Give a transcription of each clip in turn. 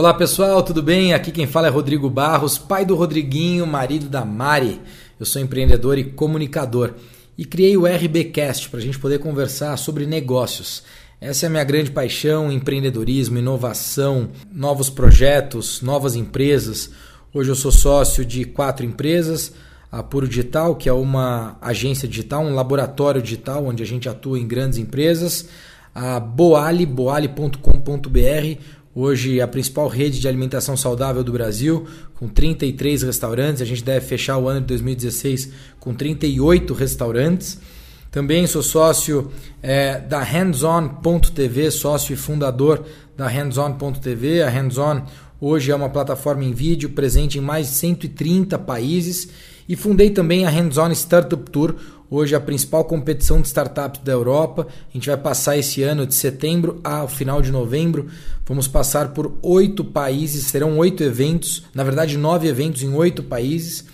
Olá pessoal, tudo bem? Aqui quem fala é Rodrigo Barros, pai do Rodriguinho, marido da Mari. Eu sou empreendedor e comunicador e criei o RBcast para a gente poder conversar sobre negócios. Essa é a minha grande paixão: empreendedorismo, inovação, novos projetos, novas empresas. Hoje eu sou sócio de quatro empresas. A Puro Digital, que é uma agência digital, um laboratório digital onde a gente atua em grandes empresas. A Boali, boali.com.br, Hoje a principal rede de alimentação saudável do Brasil, com 33 restaurantes. A gente deve fechar o ano de 2016 com 38 restaurantes. Também sou sócio é, da Hands-On.tv, sócio e fundador da Hands-On.tv. A Hands-On hoje é uma plataforma em vídeo presente em mais de 130 países. E fundei também a Hands-On Startup Tour, Hoje a principal competição de startups da Europa. A gente vai passar esse ano de setembro ao final de novembro. Vamos passar por oito países, serão oito eventos, na verdade nove eventos em oito países,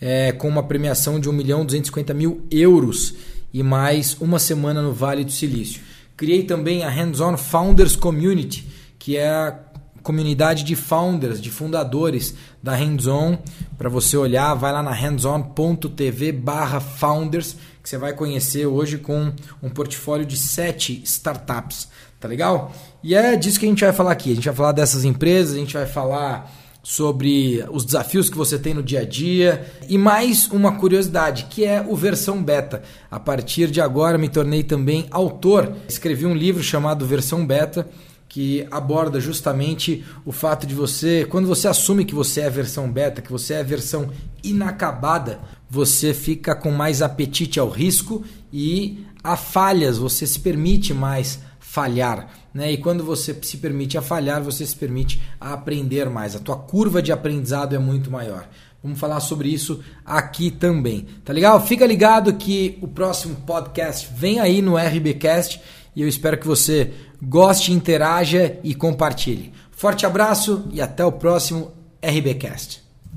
é, com uma premiação de 1 milhão 250 mil euros e mais uma semana no Vale do Silício. Criei também a Hands-On Founders Community, que é a comunidade de founders, de fundadores da Hands-On. Para você olhar, vai lá na hands-on.tv barra founders, que você vai conhecer hoje com um portfólio de sete startups. Tá legal? E é disso que a gente vai falar aqui. A gente vai falar dessas empresas, a gente vai falar sobre os desafios que você tem no dia a dia e mais uma curiosidade que é o versão beta. A partir de agora me tornei também autor. Escrevi um livro chamado Versão Beta que aborda justamente o fato de você, quando você assume que você é a versão beta, que você é a versão inacabada, você fica com mais apetite ao risco e a falhas, você se permite mais falhar, né? E quando você se permite a falhar, você se permite a aprender mais. A tua curva de aprendizado é muito maior. Vamos falar sobre isso aqui também. Tá legal? Fica ligado que o próximo podcast vem aí no RBcast e eu espero que você goste, interaja e compartilhe. Forte abraço e até o próximo RBcast.